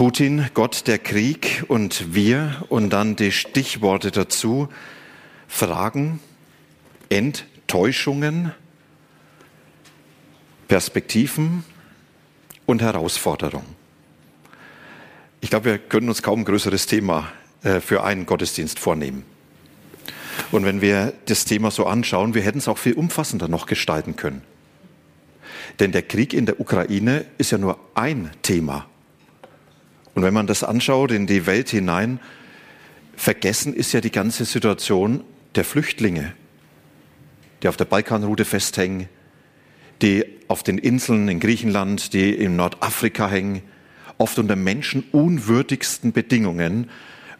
Putin, Gott der Krieg und wir und dann die Stichworte dazu, Fragen, Enttäuschungen, Perspektiven und Herausforderungen. Ich glaube, wir können uns kaum ein größeres Thema äh, für einen Gottesdienst vornehmen. Und wenn wir das Thema so anschauen, wir hätten es auch viel umfassender noch gestalten können. Denn der Krieg in der Ukraine ist ja nur ein Thema und wenn man das anschaut in die Welt hinein, vergessen ist ja die ganze Situation der Flüchtlinge, die auf der Balkanroute festhängen, die auf den Inseln in Griechenland, die in Nordafrika hängen, oft unter menschenunwürdigsten Bedingungen.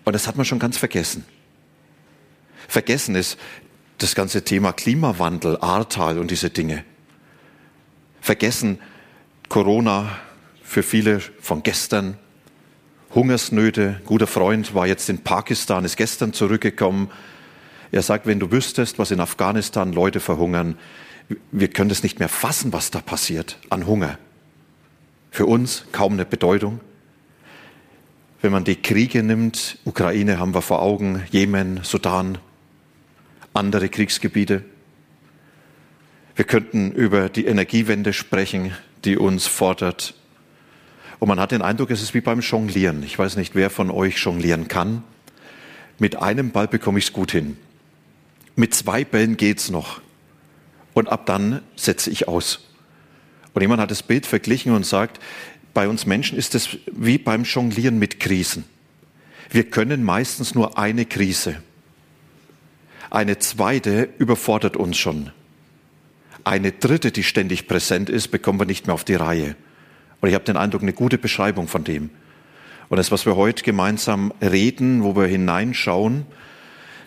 Und das hat man schon ganz vergessen. Vergessen ist das ganze Thema Klimawandel, Ahrtal und diese Dinge. Vergessen Corona für viele von gestern, Hungersnöte. Ein guter Freund war jetzt in Pakistan, ist gestern zurückgekommen. Er sagt, wenn du wüsstest, was in Afghanistan Leute verhungern, wir können es nicht mehr fassen, was da passiert an Hunger. Für uns kaum eine Bedeutung. Wenn man die Kriege nimmt, Ukraine haben wir vor Augen, Jemen, Sudan, andere Kriegsgebiete. Wir könnten über die Energiewende sprechen, die uns fordert, und man hat den Eindruck, es ist wie beim Jonglieren. Ich weiß nicht, wer von euch jonglieren kann. Mit einem Ball bekomme ich es gut hin. Mit zwei Bällen geht's noch. Und ab dann setze ich aus. Und jemand hat das Bild verglichen und sagt, bei uns Menschen ist es wie beim Jonglieren mit Krisen. Wir können meistens nur eine Krise. Eine zweite überfordert uns schon. Eine dritte, die ständig präsent ist, bekommen wir nicht mehr auf die Reihe. Und ich habe den Eindruck, eine gute Beschreibung von dem. Und das, was wir heute gemeinsam reden, wo wir hineinschauen,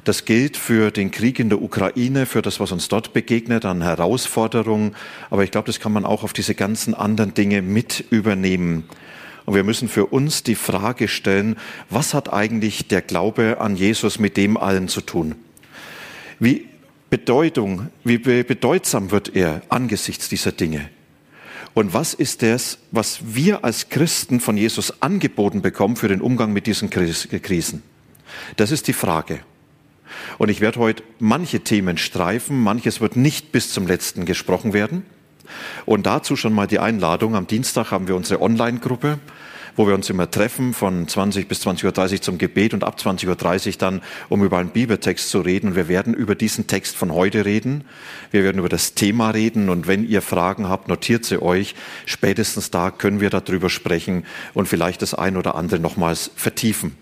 das gilt für den Krieg in der Ukraine, für das, was uns dort begegnet an Herausforderungen. Aber ich glaube, das kann man auch auf diese ganzen anderen Dinge mit übernehmen. Und wir müssen für uns die Frage stellen, was hat eigentlich der Glaube an Jesus mit dem allen zu tun? Wie Bedeutung, wie bedeutsam wird er angesichts dieser Dinge? Und was ist das, was wir als Christen von Jesus angeboten bekommen für den Umgang mit diesen Krisen? Das ist die Frage. Und ich werde heute manche Themen streifen, manches wird nicht bis zum letzten gesprochen werden. Und dazu schon mal die Einladung. Am Dienstag haben wir unsere Online-Gruppe wo wir uns immer treffen von 20 bis 20.30 Uhr zum Gebet und ab 20.30 Uhr dann, um über einen Bibeltext zu reden. Und wir werden über diesen Text von heute reden. Wir werden über das Thema reden. Und wenn ihr Fragen habt, notiert sie euch. Spätestens da können wir darüber sprechen und vielleicht das ein oder andere nochmals vertiefen.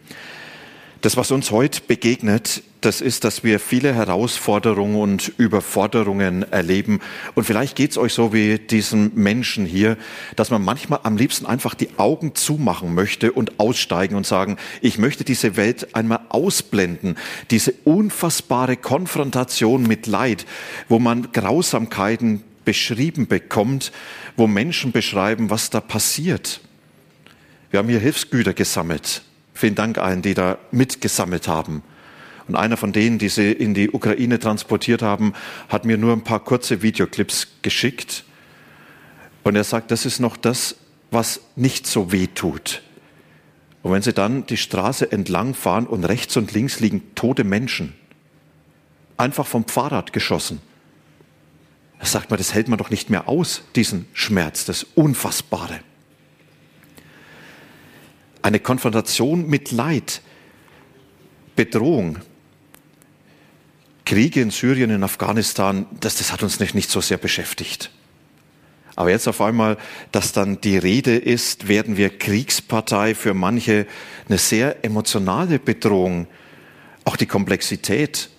Das, was uns heute begegnet, das ist, dass wir viele Herausforderungen und Überforderungen erleben. Und vielleicht geht es euch so wie diesem Menschen hier, dass man manchmal am liebsten einfach die Augen zumachen möchte und aussteigen und sagen, ich möchte diese Welt einmal ausblenden. Diese unfassbare Konfrontation mit Leid, wo man Grausamkeiten beschrieben bekommt, wo Menschen beschreiben, was da passiert. Wir haben hier Hilfsgüter gesammelt Vielen Dank allen, die da mitgesammelt haben. Und einer von denen, die sie in die Ukraine transportiert haben, hat mir nur ein paar kurze Videoclips geschickt. Und er sagt, das ist noch das, was nicht so weh tut. Und wenn sie dann die Straße entlang fahren und rechts und links liegen tote Menschen, einfach vom Fahrrad geschossen, da sagt man, das hält man doch nicht mehr aus, diesen Schmerz, das Unfassbare eine Konfrontation mit Leid, Bedrohung. Kriege in Syrien, in Afghanistan, das, das hat uns nicht, nicht so sehr beschäftigt. Aber jetzt auf einmal, dass dann die Rede ist, werden wir Kriegspartei für manche eine sehr emotionale Bedrohung, auch die Komplexität.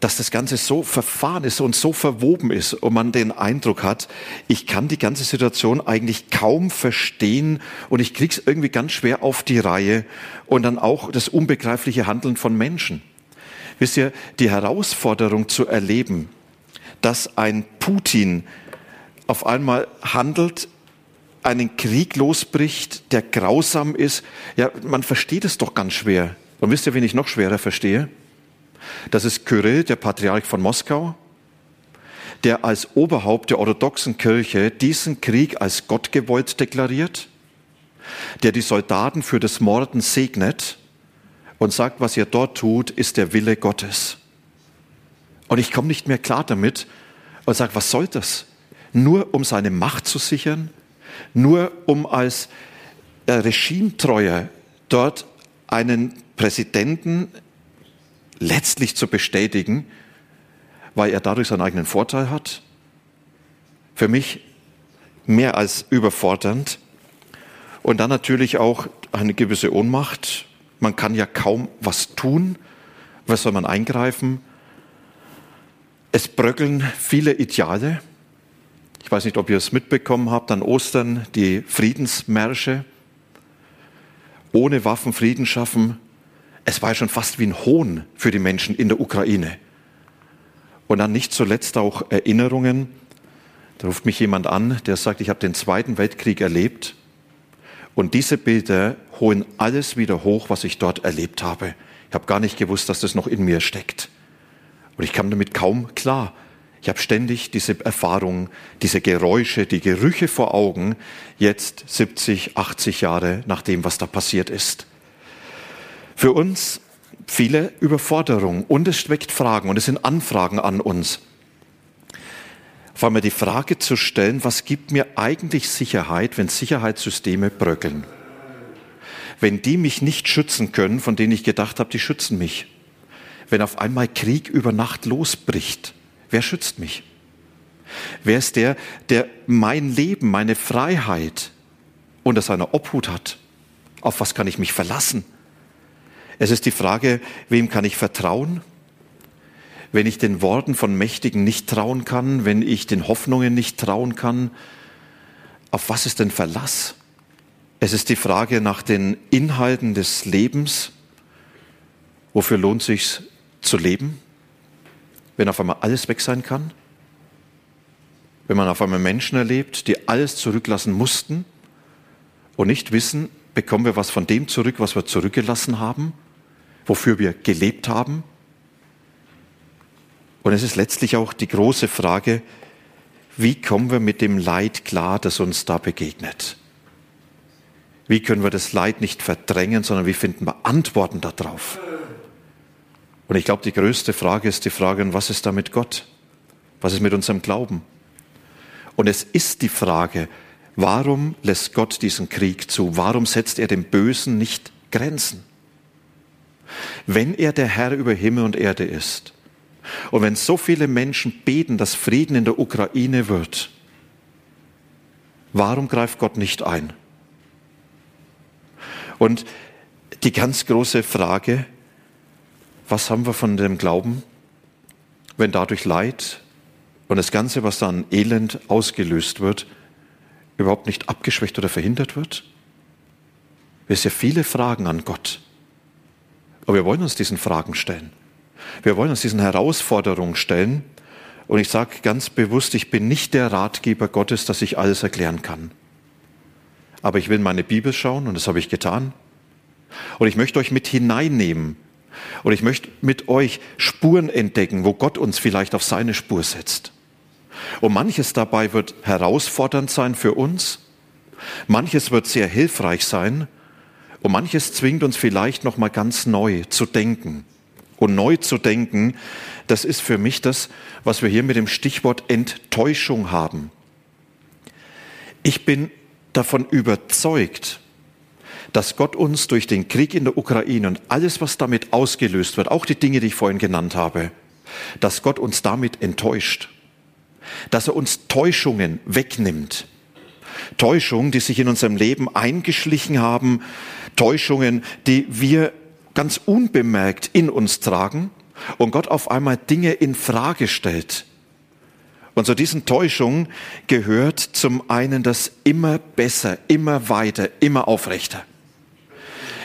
Dass das Ganze so verfahren ist und so verwoben ist und man den Eindruck hat, ich kann die ganze Situation eigentlich kaum verstehen und ich krieg's irgendwie ganz schwer auf die Reihe und dann auch das unbegreifliche Handeln von Menschen. Wisst ihr, die Herausforderung zu erleben, dass ein Putin auf einmal handelt, einen Krieg losbricht, der grausam ist, ja, man versteht es doch ganz schwer. Und wisst ihr, wen ich noch schwerer verstehe? Das ist Kyrill, der Patriarch von Moskau, der als Oberhaupt der orthodoxen Kirche diesen Krieg als Gott gewollt deklariert, der die Soldaten für das Morden segnet und sagt, was ihr dort tut, ist der Wille Gottes. Und ich komme nicht mehr klar damit und sage, was soll das? Nur um seine Macht zu sichern? Nur um als äh, Regimetreuer dort einen Präsidenten letztlich zu bestätigen, weil er dadurch seinen eigenen Vorteil hat? Für mich mehr als überfordernd. Und dann natürlich auch eine gewisse Ohnmacht. Man kann ja kaum was tun. Was soll man eingreifen? Es bröckeln viele Ideale. Ich weiß nicht, ob ihr es mitbekommen habt, an Ostern die Friedensmärsche. Ohne Waffen Frieden schaffen, es war ja schon fast wie ein Hohn für die Menschen in der Ukraine. Und dann nicht zuletzt auch Erinnerungen. Da ruft mich jemand an, der sagt, ich habe den Zweiten Weltkrieg erlebt. Und diese Bilder holen alles wieder hoch, was ich dort erlebt habe. Ich habe gar nicht gewusst, dass das noch in mir steckt. Und ich kam damit kaum klar. Ich habe ständig diese Erfahrungen, diese Geräusche, die Gerüche vor Augen, jetzt 70, 80 Jahre nach dem, was da passiert ist. Für uns viele Überforderungen und es weckt Fragen und es sind Anfragen an uns. Vor allem die Frage zu stellen, was gibt mir eigentlich Sicherheit, wenn Sicherheitssysteme bröckeln? Wenn die mich nicht schützen können, von denen ich gedacht habe, die schützen mich. Wenn auf einmal Krieg über Nacht losbricht, wer schützt mich? Wer ist der, der mein Leben, meine Freiheit unter seiner Obhut hat? Auf was kann ich mich verlassen? Es ist die Frage, wem kann ich vertrauen? Wenn ich den Worten von Mächtigen nicht trauen kann, wenn ich den Hoffnungen nicht trauen kann, auf was ist denn Verlass? Es ist die Frage nach den Inhalten des Lebens. Wofür lohnt sich zu leben, wenn auf einmal alles weg sein kann? Wenn man auf einmal Menschen erlebt, die alles zurücklassen mussten und nicht wissen, bekommen wir was von dem zurück, was wir zurückgelassen haben? Wofür wir gelebt haben. Und es ist letztlich auch die große Frage, wie kommen wir mit dem Leid klar, das uns da begegnet? Wie können wir das Leid nicht verdrängen, sondern wie finden wir Antworten darauf? Und ich glaube, die größte Frage ist die Frage, was ist da mit Gott? Was ist mit unserem Glauben? Und es ist die Frage, warum lässt Gott diesen Krieg zu? Warum setzt er dem Bösen nicht Grenzen? Wenn er der Herr über Himmel und Erde ist und wenn so viele Menschen beten, dass Frieden in der Ukraine wird, warum greift Gott nicht ein? Und die ganz große Frage, was haben wir von dem Glauben, wenn dadurch Leid und das Ganze, was da an Elend ausgelöst wird, überhaupt nicht abgeschwächt oder verhindert wird? Wir haben ja viele Fragen an Gott. Aber wir wollen uns diesen Fragen stellen. Wir wollen uns diesen Herausforderungen stellen. Und ich sage ganz bewusst, ich bin nicht der Ratgeber Gottes, dass ich alles erklären kann. Aber ich will meine Bibel schauen und das habe ich getan. Und ich möchte euch mit hineinnehmen. Und ich möchte mit euch Spuren entdecken, wo Gott uns vielleicht auf seine Spur setzt. Und manches dabei wird herausfordernd sein für uns. Manches wird sehr hilfreich sein. Und manches zwingt uns vielleicht noch mal ganz neu zu denken. Und neu zu denken, das ist für mich das, was wir hier mit dem Stichwort Enttäuschung haben. Ich bin davon überzeugt, dass Gott uns durch den Krieg in der Ukraine und alles, was damit ausgelöst wird, auch die Dinge, die ich vorhin genannt habe, dass Gott uns damit enttäuscht, dass er uns Täuschungen wegnimmt, Täuschungen, die sich in unserem Leben eingeschlichen haben, Täuschungen, die wir ganz unbemerkt in uns tragen und Gott auf einmal Dinge in Frage stellt. Und zu diesen Täuschungen gehört zum einen das immer besser, immer weiter, immer aufrechter.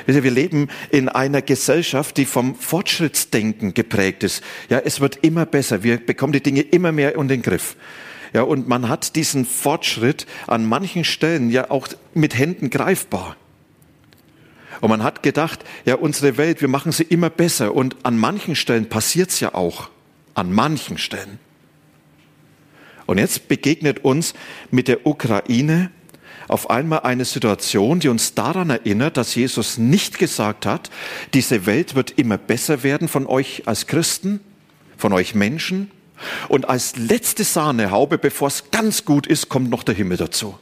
Wir leben in einer Gesellschaft, die vom Fortschrittsdenken geprägt ist. Ja, es wird immer besser. Wir bekommen die Dinge immer mehr in den Griff. Ja, und man hat diesen Fortschritt an manchen Stellen ja auch mit Händen greifbar. Und man hat gedacht, ja, unsere Welt, wir machen sie immer besser. Und an manchen Stellen passiert es ja auch. An manchen Stellen. Und jetzt begegnet uns mit der Ukraine auf einmal eine Situation, die uns daran erinnert, dass Jesus nicht gesagt hat, diese Welt wird immer besser werden von euch als Christen, von euch Menschen. Und als letzte Sahnehaube, bevor es ganz gut ist, kommt noch der Himmel dazu.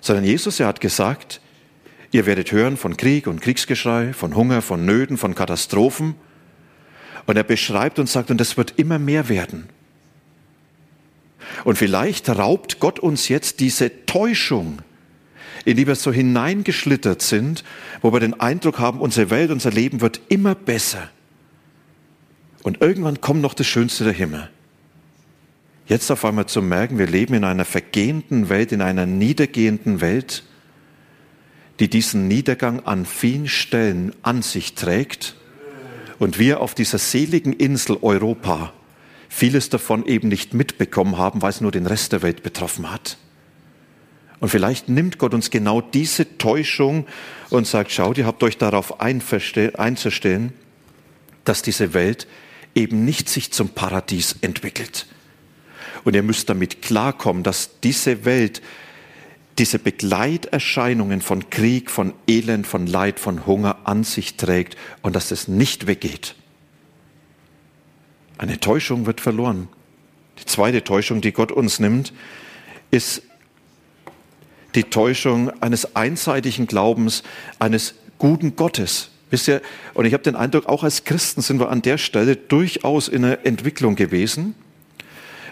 Sondern Jesus, er hat gesagt, ihr werdet hören von Krieg und Kriegsgeschrei, von Hunger, von Nöten, von Katastrophen. Und er beschreibt und sagt, und das wird immer mehr werden. Und vielleicht raubt Gott uns jetzt diese Täuschung, in die wir so hineingeschlittert sind, wo wir den Eindruck haben, unsere Welt, unser Leben wird immer besser. Und irgendwann kommt noch das Schönste der Himmel. Jetzt auf einmal zu merken, wir leben in einer vergehenden Welt, in einer niedergehenden Welt, die diesen Niedergang an vielen Stellen an sich trägt und wir auf dieser seligen Insel Europa vieles davon eben nicht mitbekommen haben, weil es nur den Rest der Welt betroffen hat. Und vielleicht nimmt Gott uns genau diese Täuschung und sagt, schaut, ihr habt euch darauf einzustellen, dass diese Welt eben nicht sich zum Paradies entwickelt. Und ihr müsst damit klarkommen, dass diese Welt diese Begleiterscheinungen von Krieg, von Elend, von Leid, von Hunger an sich trägt und dass es nicht weggeht. Eine Täuschung wird verloren. Die zweite Täuschung, die Gott uns nimmt, ist die Täuschung eines einseitigen Glaubens, eines guten Gottes. Wisst ihr, und ich habe den Eindruck, auch als Christen sind wir an der Stelle durchaus in einer Entwicklung gewesen,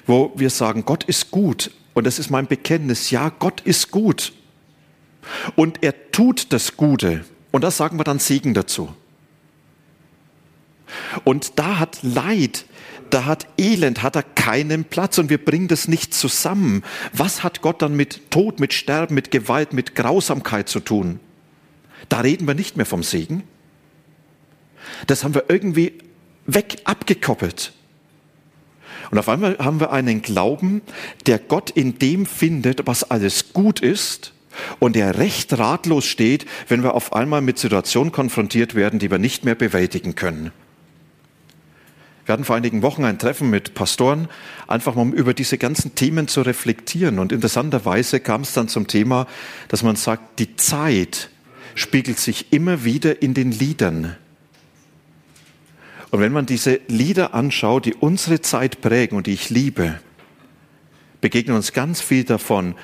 wo wir sagen, Gott ist gut. Und das ist mein Bekenntnis. Ja, Gott ist gut. Und er tut das Gute. Und das sagen wir dann Segen dazu. Und da hat Leid da hat Elend, hat er keinen Platz und wir bringen das nicht zusammen. Was hat Gott dann mit Tod, mit Sterben, mit Gewalt, mit Grausamkeit zu tun? Da reden wir nicht mehr vom Segen. Das haben wir irgendwie weg abgekoppelt. Und auf einmal haben wir einen Glauben, der Gott in dem findet, was alles gut ist und der recht ratlos steht, wenn wir auf einmal mit Situationen konfrontiert werden, die wir nicht mehr bewältigen können. Wir hatten vor einigen Wochen ein Treffen mit Pastoren, einfach mal um über diese ganzen Themen zu reflektieren. Und interessanterweise kam es dann zum Thema, dass man sagt, die Zeit spiegelt sich immer wieder in den Liedern. Und wenn man diese Lieder anschaut, die unsere Zeit prägen und die ich liebe, begegnen uns ganz viel davon,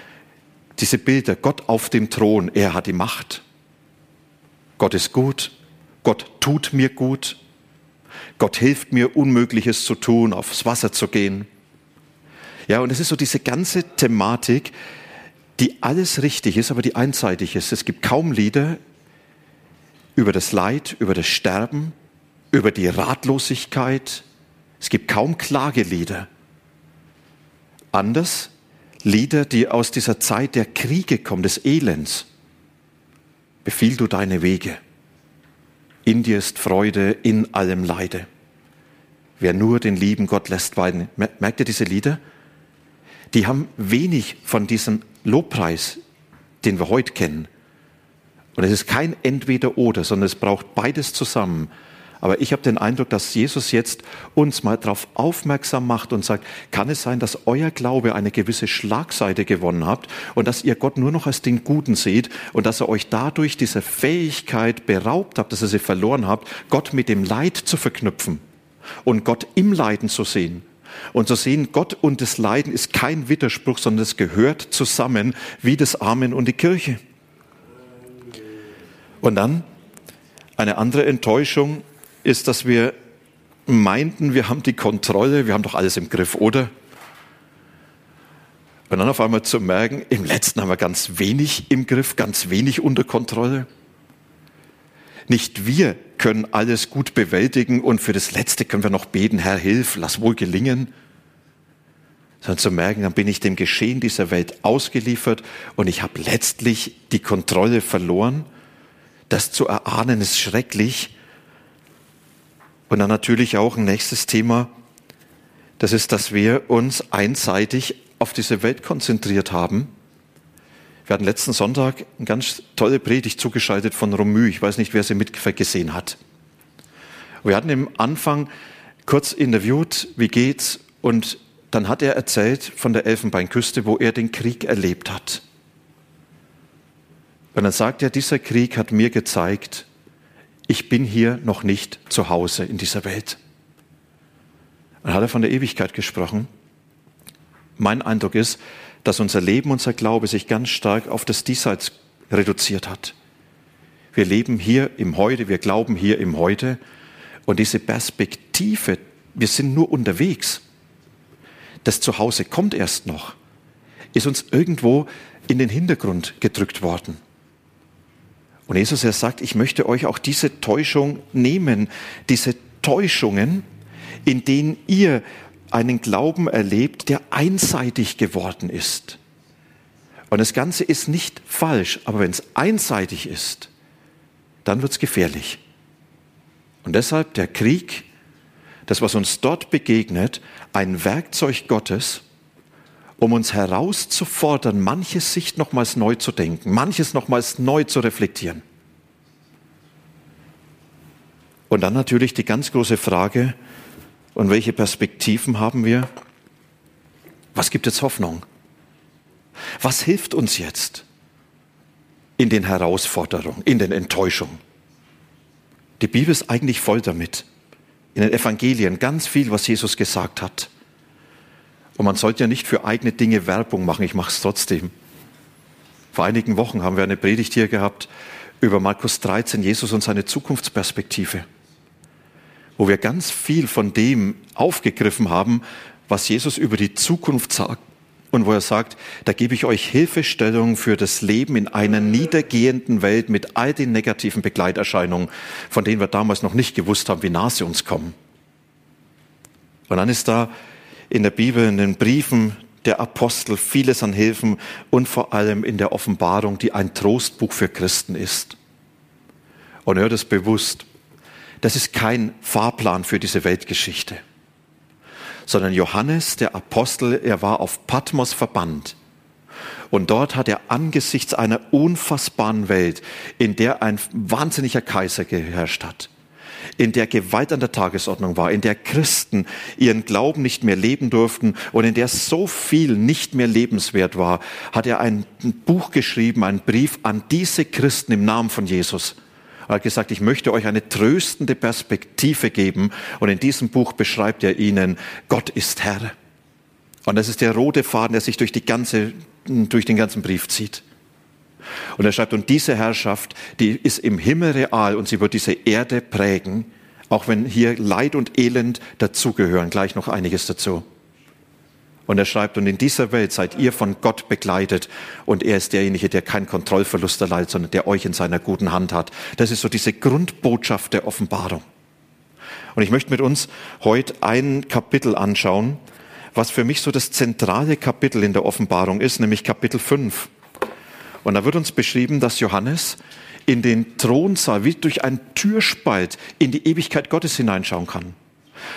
diese Bilder, Gott auf dem Thron, er hat die Macht. Gott ist gut, Gott tut mir gut, Gott hilft mir, Unmögliches zu tun, aufs Wasser zu gehen. Ja, und es ist so diese ganze Thematik, die alles richtig ist, aber die einseitig ist. Es gibt kaum Lieder über das Leid, über das Sterben, über die Ratlosigkeit. Es gibt kaum Klagelieder. Anders Lieder, die aus dieser Zeit der Kriege kommen, des Elends. Befiehl du deine Wege. In dir ist Freude in allem Leide. Wer nur den lieben Gott lässt weiden. Merkt ihr diese Lieder? Die haben wenig von diesem Lobpreis, den wir heute kennen. Und es ist kein Entweder-Oder, sondern es braucht beides zusammen. Aber ich habe den Eindruck, dass Jesus jetzt uns mal darauf aufmerksam macht und sagt, kann es sein, dass euer Glaube eine gewisse Schlagseite gewonnen habt und dass ihr Gott nur noch als den Guten seht und dass er euch dadurch diese Fähigkeit beraubt habt, dass ihr sie verloren habt, Gott mit dem Leid zu verknüpfen und Gott im Leiden zu sehen. Und zu sehen, Gott und das Leiden ist kein Widerspruch, sondern es gehört zusammen wie das Amen und die Kirche. Und dann eine andere Enttäuschung ist, dass wir meinten, wir haben die Kontrolle, wir haben doch alles im Griff, oder? Und dann auf einmal zu merken, im letzten haben wir ganz wenig im Griff, ganz wenig unter Kontrolle. Nicht wir können alles gut bewältigen und für das Letzte können wir noch beten, Herr, hilf, lass wohl gelingen. Sondern zu merken, dann bin ich dem Geschehen dieser Welt ausgeliefert und ich habe letztlich die Kontrolle verloren. Das zu erahnen ist schrecklich. Und dann natürlich auch ein nächstes Thema, das ist, dass wir uns einseitig auf diese Welt konzentriert haben. Wir hatten letzten Sonntag eine ganz tolle Predigt zugeschaltet von Romü. Ich weiß nicht, wer sie mitgesehen hat. Wir hatten im Anfang kurz interviewt, wie geht's? Und dann hat er erzählt von der Elfenbeinküste, wo er den Krieg erlebt hat. Und dann sagt er, dieser Krieg hat mir gezeigt, ich bin hier noch nicht zu Hause in dieser Welt. Dann hat er von der Ewigkeit gesprochen. Mein Eindruck ist, dass unser Leben, unser Glaube sich ganz stark auf das Diesseits reduziert hat. Wir leben hier im Heute, wir glauben hier im Heute und diese Perspektive, wir sind nur unterwegs. Das Zuhause kommt erst noch, ist uns irgendwo in den Hintergrund gedrückt worden. Und Jesus, er sagt, ich möchte euch auch diese Täuschung nehmen, diese Täuschungen, in denen ihr einen Glauben erlebt, der einseitig geworden ist. Und das Ganze ist nicht falsch, aber wenn es einseitig ist, dann wird es gefährlich. Und deshalb der Krieg, das, was uns dort begegnet, ein Werkzeug Gottes, um uns herauszufordern, manches Sicht nochmals neu zu denken, manches nochmals neu zu reflektieren. Und dann natürlich die ganz große Frage, und welche Perspektiven haben wir? Was gibt jetzt Hoffnung? Was hilft uns jetzt in den Herausforderungen, in den Enttäuschungen? Die Bibel ist eigentlich voll damit. In den Evangelien ganz viel, was Jesus gesagt hat. Und man sollte ja nicht für eigene Dinge Werbung machen, ich mache es trotzdem. Vor einigen Wochen haben wir eine Predigt hier gehabt über Markus 13, Jesus und seine Zukunftsperspektive wo wir ganz viel von dem aufgegriffen haben, was Jesus über die Zukunft sagt. Und wo er sagt, da gebe ich euch Hilfestellung für das Leben in einer niedergehenden Welt mit all den negativen Begleiterscheinungen, von denen wir damals noch nicht gewusst haben, wie nah sie uns kommen. Und dann ist da in der Bibel, in den Briefen der Apostel vieles an Hilfen und vor allem in der Offenbarung, die ein Trostbuch für Christen ist. Und hört es bewusst. Das ist kein Fahrplan für diese Weltgeschichte, sondern Johannes, der Apostel, er war auf Patmos verbannt. Und dort hat er angesichts einer unfassbaren Welt, in der ein wahnsinniger Kaiser geherrscht hat, in der Gewalt an der Tagesordnung war, in der Christen ihren Glauben nicht mehr leben durften und in der so viel nicht mehr lebenswert war, hat er ein Buch geschrieben, einen Brief an diese Christen im Namen von Jesus. Er hat gesagt, ich möchte euch eine tröstende Perspektive geben. Und in diesem Buch beschreibt er ihnen, Gott ist Herr. Und das ist der rote Faden, der sich durch, ganze, durch den ganzen Brief zieht. Und er schreibt, und diese Herrschaft, die ist im Himmel real und sie wird diese Erde prägen, auch wenn hier Leid und Elend dazugehören, gleich noch einiges dazu. Und er schreibt, und in dieser Welt seid ihr von Gott begleitet und er ist derjenige, der keinen Kontrollverlust erleidet, sondern der euch in seiner guten Hand hat. Das ist so diese Grundbotschaft der Offenbarung. Und ich möchte mit uns heute ein Kapitel anschauen, was für mich so das zentrale Kapitel in der Offenbarung ist, nämlich Kapitel 5. Und da wird uns beschrieben, dass Johannes in den Thronsaal wie durch einen Türspalt in die Ewigkeit Gottes hineinschauen kann.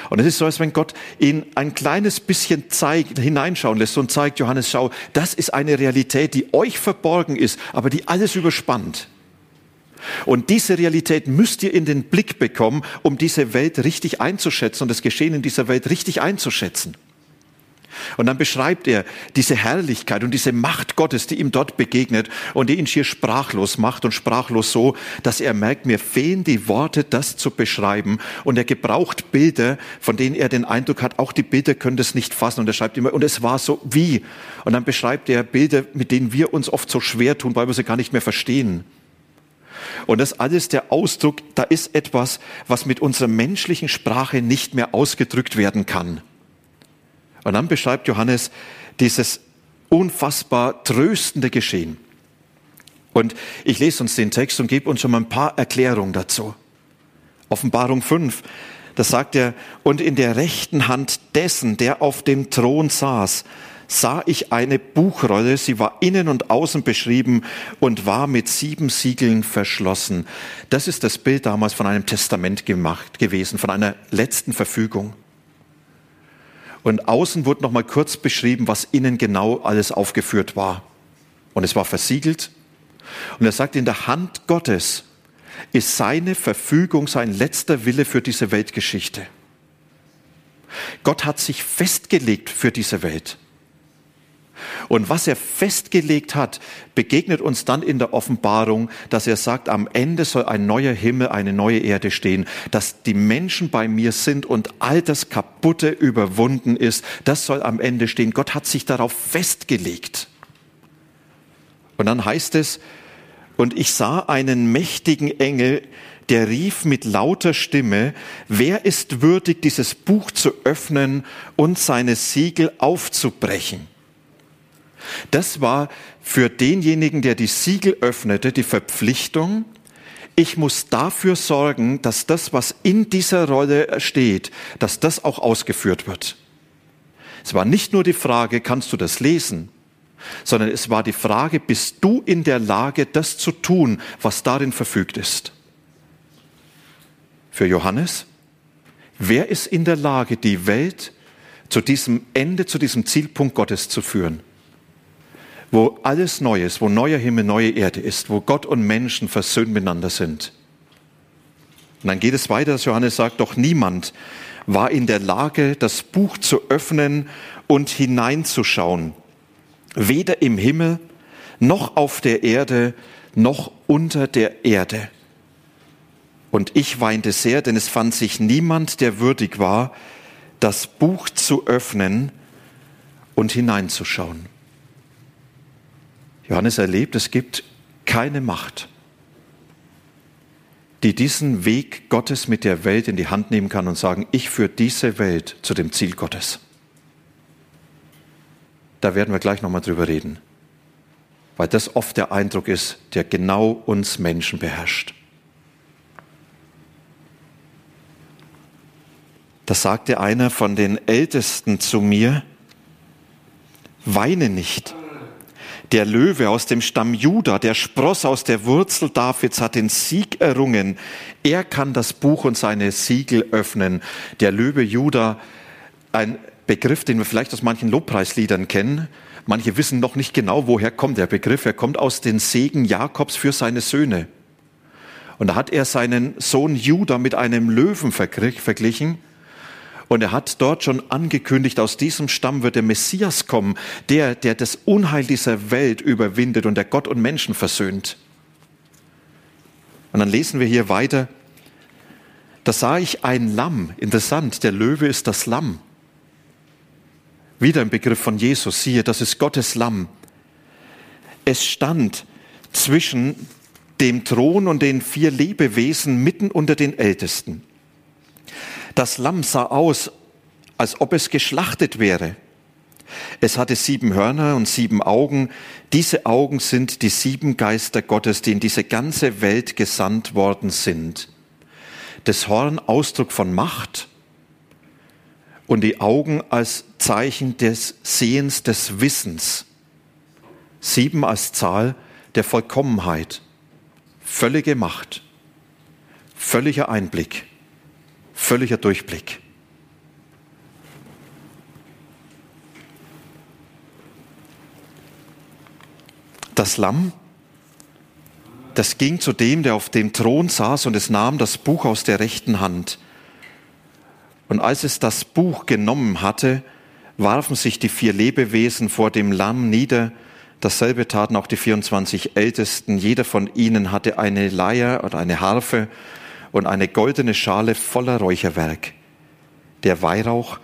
Und es ist so, als wenn Gott ihn ein kleines bisschen zeigt, hineinschauen lässt und zeigt, Johannes, schau, das ist eine Realität, die euch verborgen ist, aber die alles überspannt. Und diese Realität müsst ihr in den Blick bekommen, um diese Welt richtig einzuschätzen und das Geschehen in dieser Welt richtig einzuschätzen. Und dann beschreibt er diese Herrlichkeit und diese Macht Gottes, die ihm dort begegnet und die ihn schier sprachlos macht und sprachlos so, dass er merkt, mir fehlen die Worte, das zu beschreiben. Und er gebraucht Bilder, von denen er den Eindruck hat, auch die Bilder können das nicht fassen. Und er schreibt immer, und es war so wie. Und dann beschreibt er Bilder, mit denen wir uns oft so schwer tun, weil wir sie gar nicht mehr verstehen. Und das alles der Ausdruck, da ist etwas, was mit unserer menschlichen Sprache nicht mehr ausgedrückt werden kann. Und dann beschreibt Johannes dieses unfassbar tröstende Geschehen. Und ich lese uns den Text und gebe uns schon mal ein paar Erklärungen dazu. Offenbarung 5, das sagt er, und in der rechten Hand dessen, der auf dem Thron saß, sah ich eine Buchrolle, sie war innen und außen beschrieben und war mit sieben Siegeln verschlossen. Das ist das Bild damals von einem Testament gemacht gewesen, von einer letzten Verfügung. Und außen wurde noch mal kurz beschrieben, was innen genau alles aufgeführt war. Und es war versiegelt. Und er sagt, in der Hand Gottes ist seine Verfügung, sein letzter Wille für diese Weltgeschichte. Gott hat sich festgelegt für diese Welt. Und was er festgelegt hat, begegnet uns dann in der Offenbarung, dass er sagt, am Ende soll ein neuer Himmel, eine neue Erde stehen, dass die Menschen bei mir sind und all das Kaputte überwunden ist. Das soll am Ende stehen. Gott hat sich darauf festgelegt. Und dann heißt es, und ich sah einen mächtigen Engel, der rief mit lauter Stimme, wer ist würdig, dieses Buch zu öffnen und seine Siegel aufzubrechen? Das war für denjenigen, der die Siegel öffnete, die Verpflichtung, ich muss dafür sorgen, dass das, was in dieser Rolle steht, dass das auch ausgeführt wird. Es war nicht nur die Frage, kannst du das lesen, sondern es war die Frage, bist du in der Lage, das zu tun, was darin verfügt ist? Für Johannes, wer ist in der Lage, die Welt zu diesem Ende, zu diesem Zielpunkt Gottes zu führen? Wo alles neu ist, wo neuer Himmel, neue Erde ist, wo Gott und Menschen versöhnt miteinander sind. Und dann geht es weiter, dass Johannes sagt, doch niemand war in der Lage, das Buch zu öffnen und hineinzuschauen. Weder im Himmel, noch auf der Erde, noch unter der Erde. Und ich weinte sehr, denn es fand sich niemand, der würdig war, das Buch zu öffnen und hineinzuschauen. Johannes erlebt, es gibt keine Macht, die diesen Weg Gottes mit der Welt in die Hand nehmen kann und sagen, ich führe diese Welt zu dem Ziel Gottes. Da werden wir gleich nochmal drüber reden, weil das oft der Eindruck ist, der genau uns Menschen beherrscht. Da sagte einer von den Ältesten zu mir, weine nicht der Löwe aus dem Stamm Juda, der Spross aus der Wurzel Davids, hat den Sieg errungen. Er kann das Buch und seine Siegel öffnen. Der Löwe Juda, ein Begriff, den wir vielleicht aus manchen Lobpreisliedern kennen. Manche wissen noch nicht genau, woher kommt der Begriff. Er kommt aus den Segen Jakobs für seine Söhne. Und da hat er seinen Sohn Juda mit einem Löwen verglichen und er hat dort schon angekündigt, aus diesem Stamm wird der Messias kommen, der, der das Unheil dieser Welt überwindet und der Gott und Menschen versöhnt. Und dann lesen wir hier weiter, da sah ich ein Lamm, interessant, der Löwe ist das Lamm. Wieder ein Begriff von Jesus, siehe, das ist Gottes Lamm. Es stand zwischen dem Thron und den vier Lebewesen mitten unter den Ältesten. Das Lamm sah aus, als ob es geschlachtet wäre. Es hatte sieben Hörner und sieben Augen. Diese Augen sind die sieben Geister Gottes, die in diese ganze Welt gesandt worden sind. Das Horn Ausdruck von Macht und die Augen als Zeichen des Sehens, des Wissens. Sieben als Zahl der Vollkommenheit, völlige Macht, völliger Einblick völliger Durchblick. Das Lamm, das ging zu dem, der auf dem Thron saß und es nahm das Buch aus der rechten Hand. Und als es das Buch genommen hatte, warfen sich die vier Lebewesen vor dem Lamm nieder. Dasselbe taten auch die 24 Ältesten. Jeder von ihnen hatte eine Leier oder eine Harfe und eine goldene Schale voller Räucherwerk. Der Weihrauch,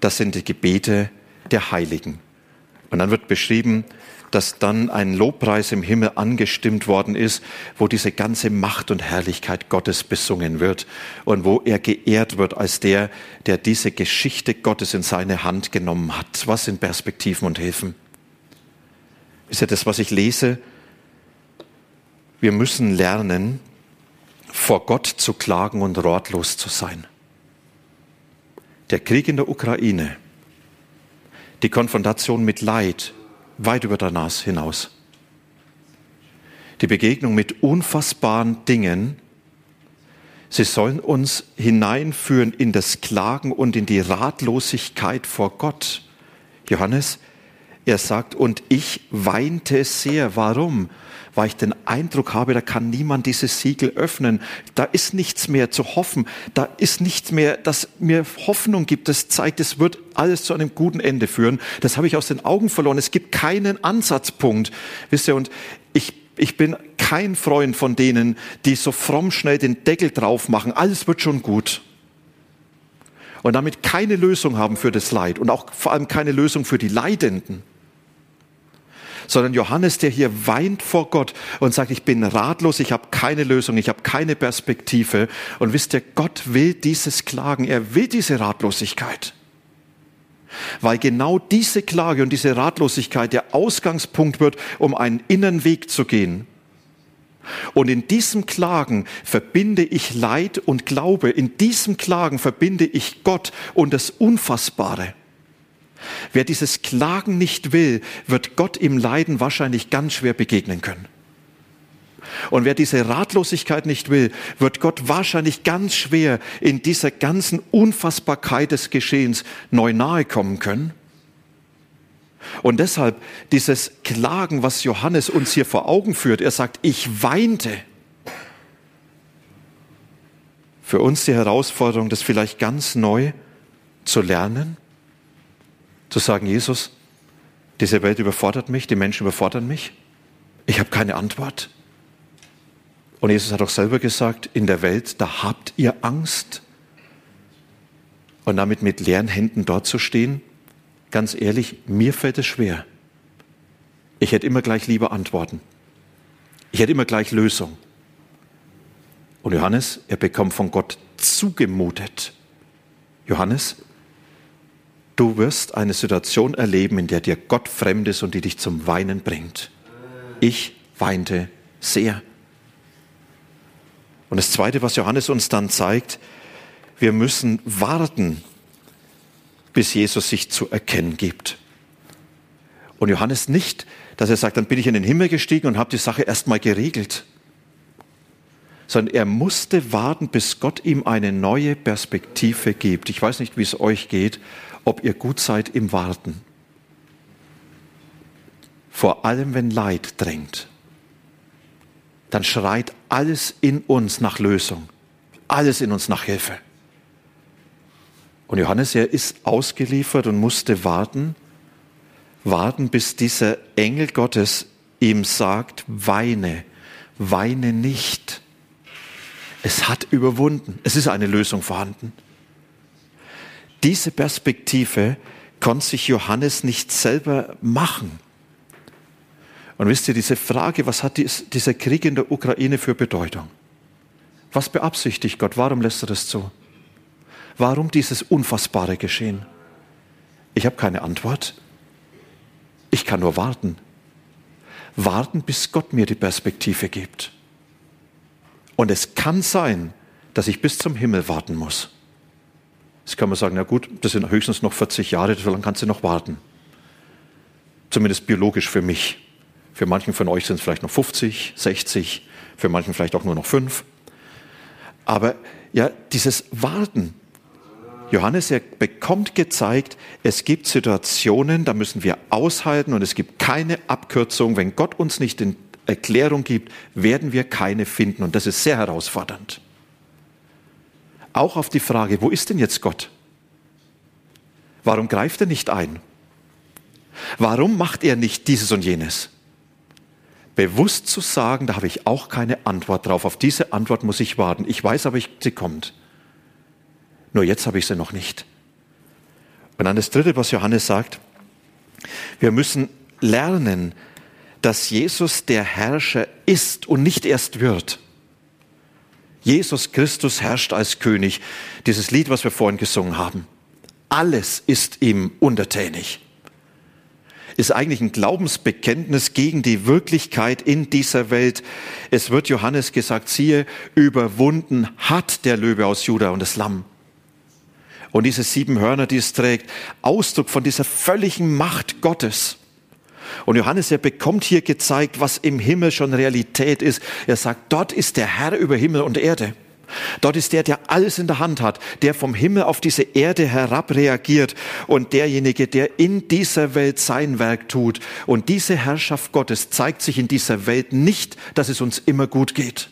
das sind die Gebete der Heiligen. Und dann wird beschrieben, dass dann ein Lobpreis im Himmel angestimmt worden ist, wo diese ganze Macht und Herrlichkeit Gottes besungen wird und wo er geehrt wird als der, der diese Geschichte Gottes in seine Hand genommen hat. Was sind Perspektiven und Hilfen? Ist ja das, was ich lese, wir müssen lernen, vor Gott zu klagen und ratlos zu sein. Der Krieg in der Ukraine, die Konfrontation mit Leid weit über das hinaus, die Begegnung mit unfassbaren Dingen, sie sollen uns hineinführen in das Klagen und in die Ratlosigkeit vor Gott. Johannes, er sagt, und ich weinte sehr. Warum? Weil ich den Eindruck habe, da kann niemand dieses Siegel öffnen. Da ist nichts mehr zu hoffen. Da ist nichts mehr, das mir Hoffnung gibt. Das zeigt, es wird alles zu einem guten Ende führen. Das habe ich aus den Augen verloren. Es gibt keinen Ansatzpunkt. Wisst ihr, und ich ich bin kein Freund von denen, die so fromm schnell den Deckel drauf machen. Alles wird schon gut. Und damit keine Lösung haben für das Leid und auch vor allem keine Lösung für die Leidenden sondern Johannes, der hier weint vor Gott und sagt, ich bin ratlos, ich habe keine Lösung, ich habe keine Perspektive. Und wisst ihr, Gott will dieses Klagen, er will diese Ratlosigkeit. Weil genau diese Klage und diese Ratlosigkeit der Ausgangspunkt wird, um einen inneren Weg zu gehen. Und in diesem Klagen verbinde ich Leid und Glaube. In diesem Klagen verbinde ich Gott und das Unfassbare. Wer dieses Klagen nicht will, wird Gott im Leiden wahrscheinlich ganz schwer begegnen können. Und wer diese Ratlosigkeit nicht will, wird Gott wahrscheinlich ganz schwer in dieser ganzen Unfassbarkeit des Geschehens neu nahe kommen können. Und deshalb dieses Klagen, was Johannes uns hier vor Augen führt, er sagt, ich weinte. Für uns die Herausforderung, das vielleicht ganz neu zu lernen, zu sagen, Jesus, diese Welt überfordert mich, die Menschen überfordern mich, ich habe keine Antwort. Und Jesus hat auch selber gesagt, in der Welt, da habt ihr Angst. Und damit mit leeren Händen dort zu stehen, ganz ehrlich, mir fällt es schwer. Ich hätte immer gleich lieber Antworten. Ich hätte immer gleich Lösung. Und Johannes, er bekommt von Gott zugemutet. Johannes, Du wirst eine Situation erleben, in der dir Gott fremd ist und die dich zum Weinen bringt. Ich weinte sehr. Und das Zweite, was Johannes uns dann zeigt, wir müssen warten, bis Jesus sich zu erkennen gibt. Und Johannes nicht, dass er sagt, dann bin ich in den Himmel gestiegen und habe die Sache erstmal geregelt, sondern er musste warten, bis Gott ihm eine neue Perspektive gibt. Ich weiß nicht, wie es euch geht, ob ihr gut seid im Warten. Vor allem, wenn Leid drängt, dann schreit alles in uns nach Lösung, alles in uns nach Hilfe. Und Johannes, er ist ausgeliefert und musste warten, warten, bis dieser Engel Gottes ihm sagt, weine, weine nicht. Es hat überwunden, es ist eine Lösung vorhanden. Diese Perspektive konnte sich Johannes nicht selber machen. Und wisst ihr, diese Frage, was hat dieser Krieg in der Ukraine für Bedeutung? Was beabsichtigt Gott? Warum lässt er das zu? Warum dieses unfassbare Geschehen? Ich habe keine Antwort. Ich kann nur warten. Warten, bis Gott mir die Perspektive gibt. Und es kann sein, dass ich bis zum Himmel warten muss. Jetzt kann man sagen, na gut, das sind höchstens noch 40 Jahre, so lange kannst du noch warten. Zumindest biologisch für mich. Für manchen von euch sind es vielleicht noch 50, 60, für manchen vielleicht auch nur noch fünf. Aber ja, dieses Warten. Johannes, er bekommt gezeigt, es gibt Situationen, da müssen wir aushalten und es gibt keine Abkürzung. Wenn Gott uns nicht in Erklärung gibt, werden wir keine finden. Und das ist sehr herausfordernd auch auf die Frage, wo ist denn jetzt Gott? Warum greift er nicht ein? Warum macht er nicht dieses und jenes? Bewusst zu sagen, da habe ich auch keine Antwort drauf. Auf diese Antwort muss ich warten. Ich weiß aber, sie kommt. Nur jetzt habe ich sie noch nicht. Und dann das Dritte, was Johannes sagt, wir müssen lernen, dass Jesus der Herrscher ist und nicht erst wird. Jesus Christus herrscht als König. Dieses Lied, was wir vorhin gesungen haben. Alles ist ihm untertänig. ist eigentlich ein Glaubensbekenntnis gegen die Wirklichkeit in dieser Welt. Es wird Johannes gesagt, siehe, überwunden hat der Löwe aus Juda und das Lamm. Und diese sieben Hörner, die es trägt, Ausdruck von dieser völligen Macht Gottes. Und Johannes, er bekommt hier gezeigt, was im Himmel schon Realität ist. Er sagt, dort ist der Herr über Himmel und Erde. Dort ist der, der alles in der Hand hat, der vom Himmel auf diese Erde herab reagiert und derjenige, der in dieser Welt sein Werk tut. Und diese Herrschaft Gottes zeigt sich in dieser Welt nicht, dass es uns immer gut geht,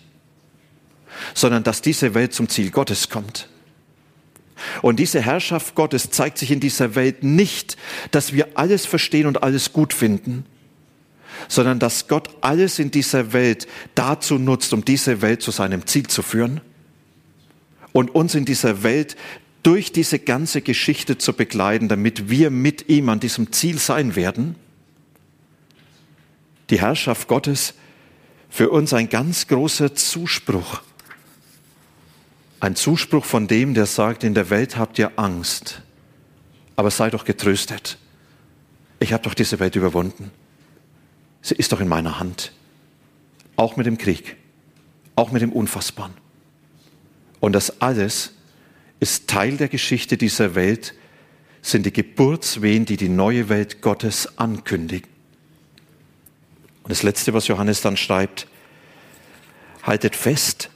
sondern dass diese Welt zum Ziel Gottes kommt. Und diese Herrschaft Gottes zeigt sich in dieser Welt nicht, dass wir alles verstehen und alles gut finden, sondern dass Gott alles in dieser Welt dazu nutzt, um diese Welt zu seinem Ziel zu führen und uns in dieser Welt durch diese ganze Geschichte zu begleiten, damit wir mit ihm an diesem Ziel sein werden. Die Herrschaft Gottes für uns ein ganz großer Zuspruch. Ein Zuspruch von dem, der sagt, in der Welt habt ihr Angst, aber sei doch getröstet. Ich habe doch diese Welt überwunden. Sie ist doch in meiner Hand. Auch mit dem Krieg, auch mit dem Unfassbaren. Und das alles ist Teil der Geschichte dieser Welt, sind die Geburtswehen, die die neue Welt Gottes ankündigen. Und das Letzte, was Johannes dann schreibt, haltet fest,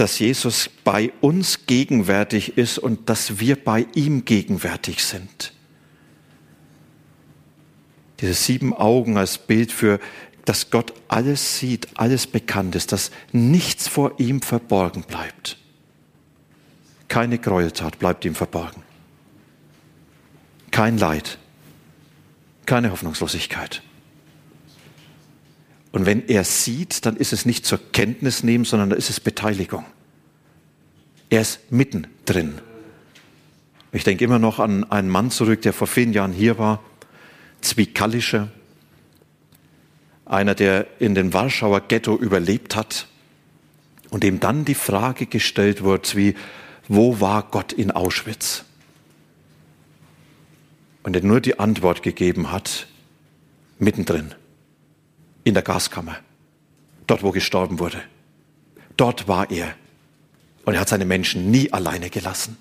dass Jesus bei uns gegenwärtig ist und dass wir bei ihm gegenwärtig sind. Diese sieben Augen als Bild für, dass Gott alles sieht, alles bekannt ist, dass nichts vor ihm verborgen bleibt. Keine Gräueltat bleibt ihm verborgen. Kein Leid. Keine Hoffnungslosigkeit. Und wenn er sieht, dann ist es nicht zur Kenntnis nehmen, sondern da ist es Beteiligung. Er ist mittendrin. Ich denke immer noch an einen Mann zurück, der vor vielen Jahren hier war, Zwikallischer, einer, der in den Warschauer Ghetto überlebt hat und dem dann die Frage gestellt wird, wie, wo war Gott in Auschwitz? Und er nur die Antwort gegeben hat, mittendrin, in der Gaskammer, dort wo gestorben wurde. Dort war er. Und er hat seine Menschen nie alleine gelassen.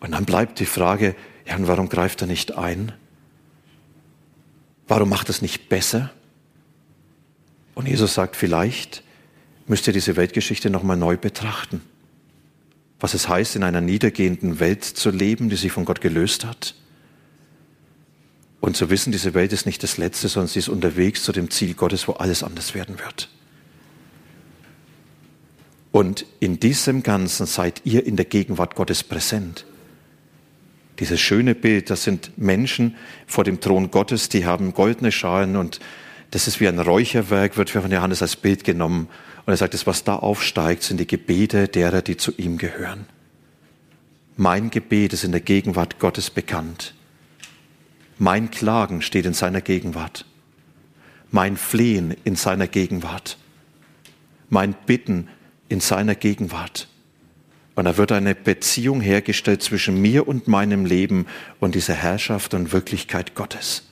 Und dann bleibt die Frage, und warum greift er nicht ein? Warum macht es nicht besser? Und Jesus sagt, vielleicht müsst ihr diese Weltgeschichte nochmal neu betrachten was es heißt, in einer niedergehenden Welt zu leben, die sich von Gott gelöst hat. Und zu wissen, diese Welt ist nicht das Letzte, sondern sie ist unterwegs zu dem Ziel Gottes, wo alles anders werden wird. Und in diesem Ganzen seid ihr in der Gegenwart Gottes präsent. Dieses schöne Bild, das sind Menschen vor dem Thron Gottes, die haben goldene Schalen und das ist wie ein Räucherwerk, wird von Johannes als Bild genommen. Und er sagt, das, was da aufsteigt, sind die Gebete derer, die zu ihm gehören. Mein Gebet ist in der Gegenwart Gottes bekannt. Mein Klagen steht in seiner Gegenwart. Mein Flehen in seiner Gegenwart. Mein Bitten in seiner Gegenwart. Und da wird eine Beziehung hergestellt zwischen mir und meinem Leben und dieser Herrschaft und Wirklichkeit Gottes.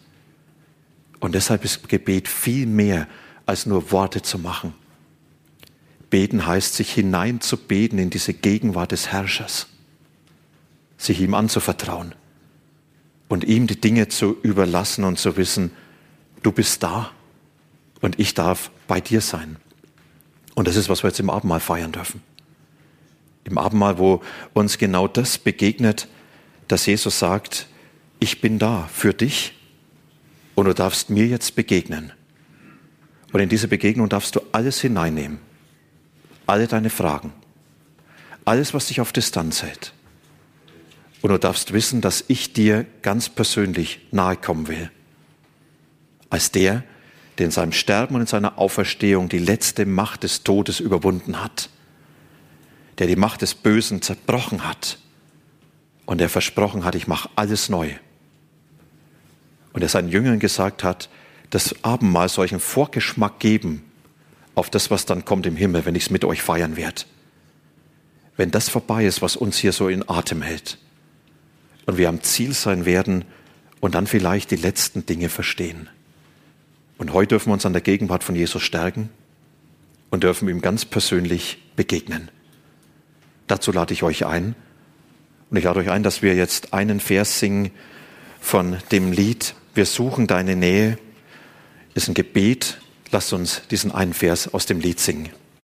Und deshalb ist Gebet viel mehr als nur Worte zu machen. Beten heißt, sich hineinzubeten in diese Gegenwart des Herrschers, sich ihm anzuvertrauen und ihm die Dinge zu überlassen und zu wissen, du bist da und ich darf bei dir sein. Und das ist, was wir jetzt im Abendmahl feiern dürfen. Im Abendmahl, wo uns genau das begegnet, dass Jesus sagt, ich bin da für dich und du darfst mir jetzt begegnen. Und in diese Begegnung darfst du alles hineinnehmen alle deine Fragen, alles, was dich auf Distanz hält. Und du darfst wissen, dass ich dir ganz persönlich nahe kommen will. Als der, der in seinem Sterben und in seiner Auferstehung die letzte Macht des Todes überwunden hat, der die Macht des Bösen zerbrochen hat und der versprochen hat, ich mache alles neu. Und er seinen Jüngern gesagt hat, das Abendmahl solchen Vorgeschmack geben auf das, was dann kommt im Himmel, wenn ich es mit euch feiern werde. Wenn das vorbei ist, was uns hier so in Atem hält und wir am Ziel sein werden und dann vielleicht die letzten Dinge verstehen. Und heute dürfen wir uns an der Gegenwart von Jesus stärken und dürfen ihm ganz persönlich begegnen. Dazu lade ich euch ein. Und ich lade euch ein, dass wir jetzt einen Vers singen von dem Lied Wir suchen deine Nähe. Ist ein Gebet. Lasst uns diesen einen Vers aus dem Lied singen.